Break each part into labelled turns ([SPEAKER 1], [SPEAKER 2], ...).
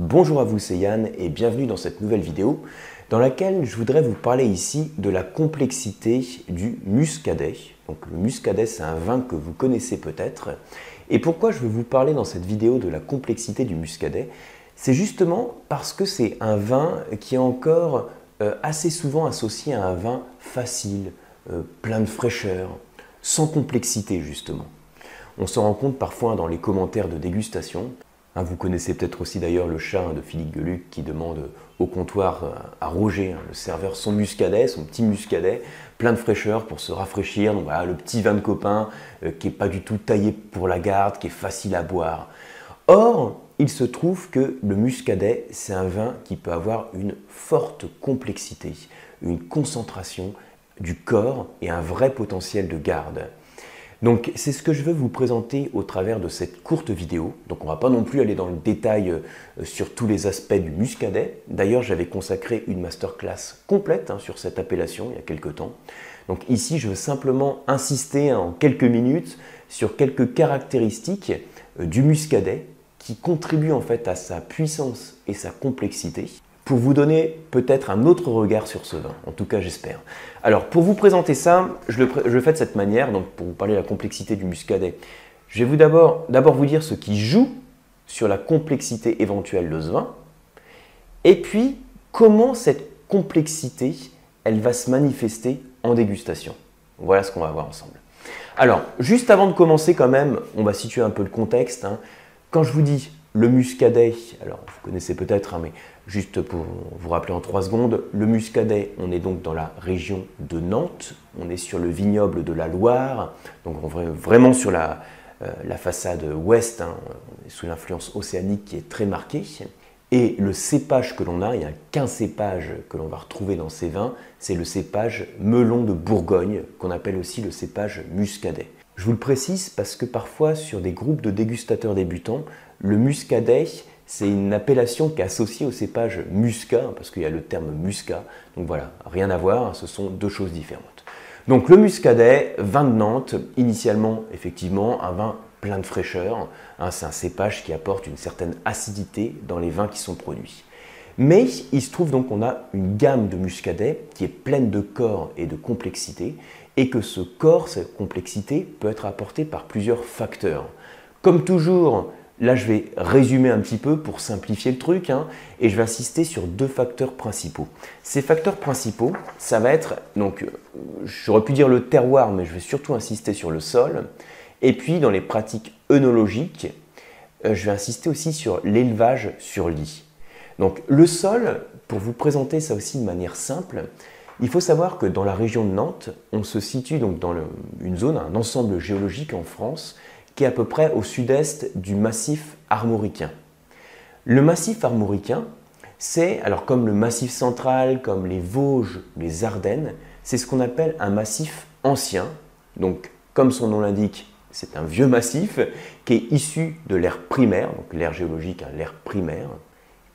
[SPEAKER 1] Bonjour à vous, c'est Yann et bienvenue dans cette nouvelle vidéo dans laquelle je voudrais vous parler ici de la complexité du muscadet. Donc le muscadet, c'est un vin que vous connaissez peut-être. Et pourquoi je veux vous parler dans cette vidéo de la complexité du muscadet? C'est justement parce que c'est un vin qui est encore euh, assez souvent associé à un vin facile, euh, plein de fraîcheur, sans complexité justement. On se rend compte parfois dans les commentaires de dégustation Hein, vous connaissez peut-être aussi d'ailleurs le chat de Philippe Geluc qui demande au comptoir euh, à Roger, hein, le serveur, son muscadet, son petit muscadet, plein de fraîcheur pour se rafraîchir. Voilà, le petit vin de copain euh, qui n'est pas du tout taillé pour la garde, qui est facile à boire. Or, il se trouve que le muscadet, c'est un vin qui peut avoir une forte complexité, une concentration du corps et un vrai potentiel de garde. Donc c'est ce que je veux vous présenter au travers de cette courte vidéo. Donc on ne va pas non plus aller dans le détail euh, sur tous les aspects du muscadet. D'ailleurs j'avais consacré une masterclass complète hein, sur cette appellation il y a quelques temps. Donc ici je veux simplement insister en quelques minutes sur quelques caractéristiques euh, du muscadet qui contribuent en fait à sa puissance et sa complexité pour vous donner peut-être un autre regard sur ce vin. En tout cas, j'espère. Alors, pour vous présenter ça, je le, fais de cette manière, donc pour vous parler de la complexité du muscadet. Je vais d'abord vous dire ce qui joue sur la complexité éventuelle de ce vin, et puis comment cette complexité, elle va se manifester en dégustation. Voilà ce qu'on va voir ensemble. Alors, juste avant de commencer quand même, on va situer un peu le contexte. Hein. Quand je vous dis le muscadet, alors vous connaissez peut-être, hein, mais juste pour vous rappeler en trois secondes, le muscadet, on est donc dans la région de Nantes, on est sur le vignoble de la Loire, donc vraiment sur la, euh, façade ouest, hein, sous l'influence océanique qui est très marquée. Et le cépage que l'on a, il n'y a qu'un cépage que l'on va retrouver dans ces vins, c'est le cépage melon de Bourgogne, qu'on appelle aussi le cépage muscadet. Je vous le précise parce que parfois sur des groupes de dégustateurs débutants, le muscadet, c'est une appellation qui est associée au cépage muscat, parce qu'il y a le terme muscat. Donc voilà, rien à voir, ce sont deux choses différentes. Donc le muscadet, vin de Nantes, initialement effectivement un vin plein de fraîcheur. Hein, c'est un cépage qui apporte une certaine acidité dans les vins qui sont produits. Mais il se trouve donc qu'on a une gamme de muscadet qui est pleine de corps et de complexité, et que ce corps, cette complexité, peut être apporté par plusieurs facteurs. Comme toujours, Là, je vais résumer un petit peu pour simplifier le truc hein, et je vais insister sur deux facteurs principaux. Ces facteurs principaux, ça va être, donc, euh, j'aurais pu dire le terroir, mais je vais surtout insister sur le sol. Et puis, dans les pratiques œnologiques, euh, je vais insister aussi sur l'élevage sur lit. Donc, le sol, pour vous présenter ça aussi de manière simple, il faut savoir que dans la région de Nantes, on se situe donc dans une zone, un ensemble géologique en France qui est à peu près au sud-est du massif armoricain. Le massif armoricain, c'est, alors comme le massif central, comme les Vosges, les Ardennes, c'est ce qu'on appelle un massif ancien. Donc, comme son nom l'indique, c'est un vieux massif qui est issu de l'ère primaire, donc l'ère géologique, hein, l'ère primaire.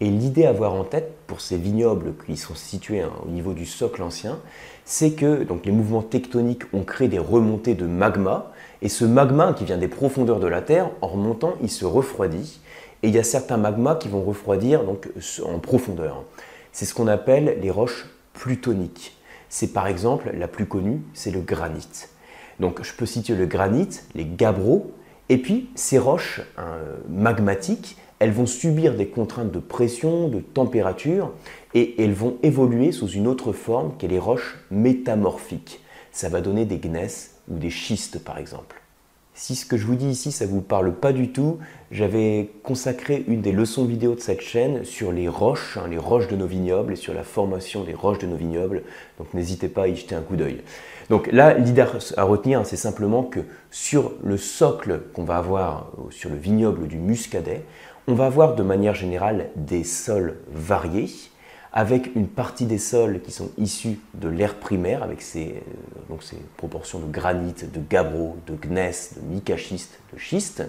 [SPEAKER 1] Et l'idée à avoir en tête pour ces vignobles qui sont situés hein, au niveau du socle ancien, c'est que donc, les mouvements tectoniques ont créé des remontées de magma, et ce magma qui vient des profondeurs de la Terre, en remontant, il se refroidit, et il y a certains magmas qui vont refroidir donc, en profondeur. C'est ce qu'on appelle les roches plutoniques. C'est par exemple, la plus connue, c'est le granit. Donc je peux citer le granit, les gabbros, et puis ces roches hein, magmatiques, elles vont subir des contraintes de pression, de température, et elles vont évoluer sous une autre forme qui est les roches métamorphiques. Ça va donner des gneiss ou des schistes par exemple. Si ce que je vous dis ici, ça ne vous parle pas du tout, j'avais consacré une des leçons vidéo de cette chaîne sur les roches, hein, les roches de nos vignobles et sur la formation des roches de nos vignobles. Donc n'hésitez pas à y jeter un coup d'œil. Donc là, l'idée à retenir, c'est simplement que sur le socle qu'on va avoir sur le vignoble du muscadet, on va avoir de manière générale des sols variés, avec une partie des sols qui sont issus de l'ère primaire, avec ces, euh, ces proportions de granit, de gabbro, de gneiss, de micachiste, de schiste,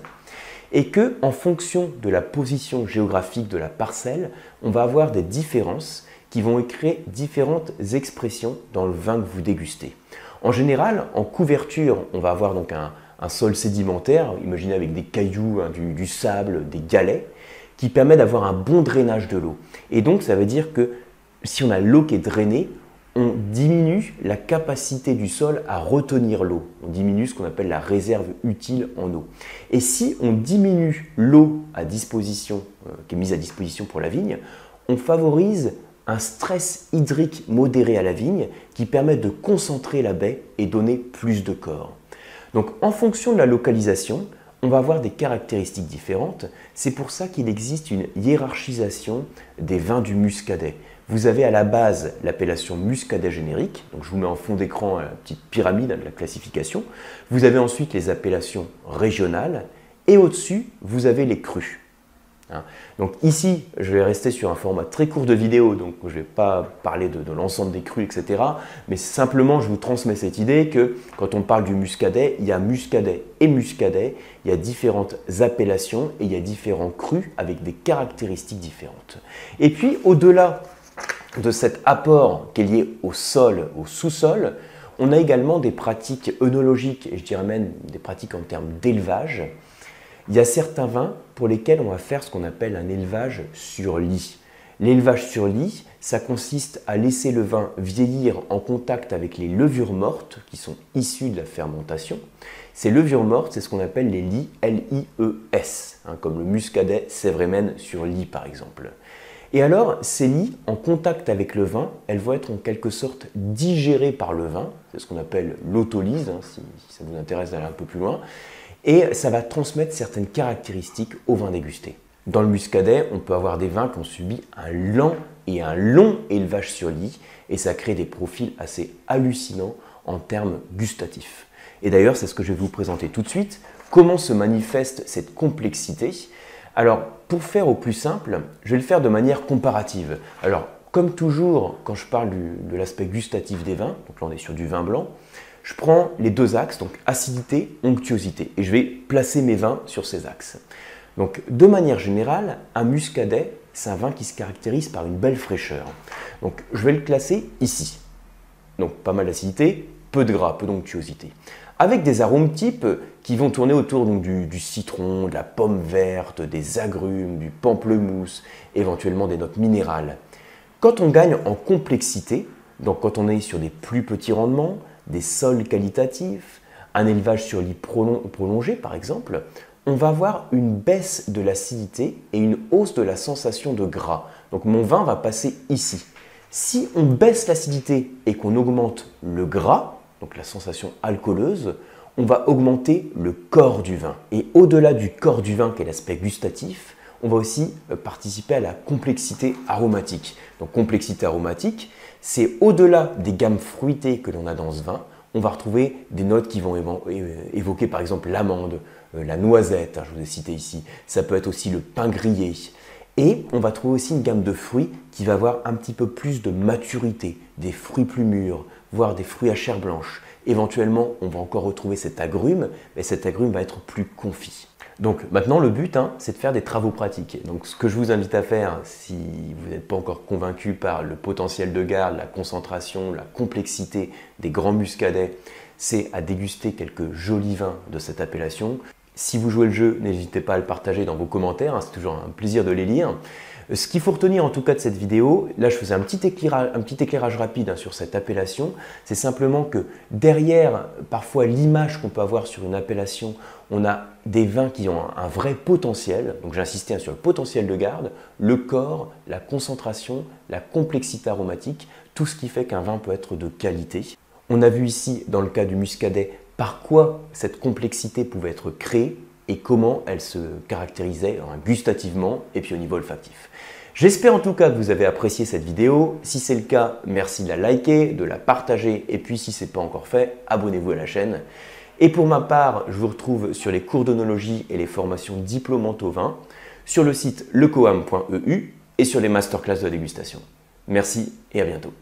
[SPEAKER 1] et que en fonction de la position géographique de la parcelle, on va avoir des différences qui vont créer différentes expressions dans le vin que vous dégustez. En général, en couverture, on va avoir donc un, un sol sédimentaire, imaginez avec des cailloux, hein, du, sable, des galets, qui permet d'avoir un bon drainage de l'eau. Et donc ça veut dire que si on a l'eau qui est drainée, on diminue la capacité du sol à retenir l'eau. On diminue ce qu'on appelle la réserve utile en eau. Et si on diminue l'eau à disposition, euh, qui est mise à disposition pour la vigne, on favorise un stress hydrique modéré à la vigne qui permet de concentrer la baie et donner plus de corps. Donc en fonction de la localisation, on va avoir des caractéristiques différentes. C'est pour ça qu'il existe une hiérarchisation des vins du muscadet. Vous avez à la base l'appellation muscadet générique, donc je vous mets en fond d'écran la petite pyramide de la classification. Vous avez ensuite les appellations régionales et au-dessus, vous avez les crus. Hein. Donc ici, je vais rester sur un format très court de vidéo, donc je ne vais pas parler de, l'ensemble des crus, etc. Mais simplement, je vous transmets cette idée que quand on parle du muscadet, il y a muscadet et muscadet, il y a différentes appellations et il y a différents crus avec des caractéristiques différentes. Et puis, au-delà de cet apport qui est lié au sol, au sous-sol, on a également des pratiques œnologiques et je dirais même des pratiques en termes d'élevage il y a certains vins pour lesquels on va faire ce qu'on appelle un élevage sur lit. L'élevage sur lit, ça consiste à laisser le vin vieillir en contact avec les levures mortes qui sont issues de la fermentation. Ces levures mortes, c'est ce qu'on appelle les lits L-I-E-S, hein, comme le muscadet sévrémen sur lit par exemple. Et alors, ces lits, en contact avec le vin, elles vont être en quelque sorte digérées par le vin, c'est ce qu'on appelle l'autolyse, hein, si ça vous intéresse d'aller un peu plus loin et ça va transmettre certaines caractéristiques au vin dégusté. Dans le muscadet, on peut avoir des vins qui ont subi un lent et un long élevage sur lit, et ça crée des profils assez hallucinants en termes gustatifs. Et d'ailleurs, c'est ce que je vais vous présenter tout de suite. Comment se manifeste cette complexité Alors, pour faire au plus simple, je vais le faire de manière comparative. Alors, comme toujours, quand je parle de l'aspect gustatif des vins, donc là on est sur du vin blanc, je prends les deux axes, donc acidité, onctuosité, et je vais placer mes vins sur ces axes. Donc de manière générale, un muscadet, c'est un vin qui se caractérise par une belle fraîcheur. Donc je vais le classer ici. Donc pas mal d'acidité, peu de gras, peu d'onctuosité. Avec des arômes types qui vont tourner autour du, du, citron, de la pomme verte, des agrumes, du pamplemousse, éventuellement des notes minérales. Quand on gagne en complexité, donc quand on est sur des plus petits rendements, des sols qualitatifs, un élevage sur lit prolongé par exemple, on va avoir une baisse de l'acidité et une hausse de la sensation de gras. Donc mon vin va passer ici. Si on baisse l'acidité et qu'on augmente le gras, donc la sensation alcooleuse, on va augmenter le corps du vin. Et au-delà du corps du vin, qui est l'aspect gustatif, on va aussi euh, participer à la complexité aromatique. Donc complexité aromatique, c'est au-delà des gammes fruitées que l'on a dans ce vin, on va retrouver des notes qui vont évoquer par exemple l'amande, euh, la noisette, hein, je vous ai cité ici, ça peut être aussi le pain grillé. Et on va trouver aussi une gamme de fruits qui va avoir un petit peu plus de maturité, des fruits plus mûrs, voire des fruits à chair blanche. Éventuellement, on va encore retrouver cet agrume, mais cet agrume va être plus confit. Donc maintenant, le but, hein, c'est de faire des travaux pratiques. Donc ce que je vous invite à faire, si vous n'êtes pas encore convaincu par le potentiel de garde, la concentration, la complexité des grands muscadets, c'est à déguster quelques jolis vins de cette appellation. Si vous jouez le jeu, n'hésitez pas à le partager dans vos commentaires, hein, c'est toujours un plaisir de les lire. Ce qu'il faut retenir en tout cas de cette vidéo, là je faisais un petit éclairage, rapide hein, sur cette appellation, c'est simplement que derrière parfois l'image qu'on peut avoir sur une appellation, on a des vins qui ont un, vrai potentiel, donc j'ai insisté hein, sur le potentiel de garde, le corps, la concentration, la complexité aromatique, tout ce qui fait qu'un vin peut être de qualité. On a vu ici dans le cas du muscadet par quoi cette complexité pouvait être créée et comment elle se caractérisait hein, gustativement et puis au niveau olfactif. J'espère en tout cas que vous avez apprécié cette vidéo. Si c'est le cas, merci de la liker, de la partager et puis si ce n'est pas encore fait, abonnez-vous à la chaîne. Et pour ma part, je vous retrouve sur les cours d'onologie et les formations diplômantes au vin sur le site lecoam.eu et sur les masterclass de dégustation. Merci et à bientôt.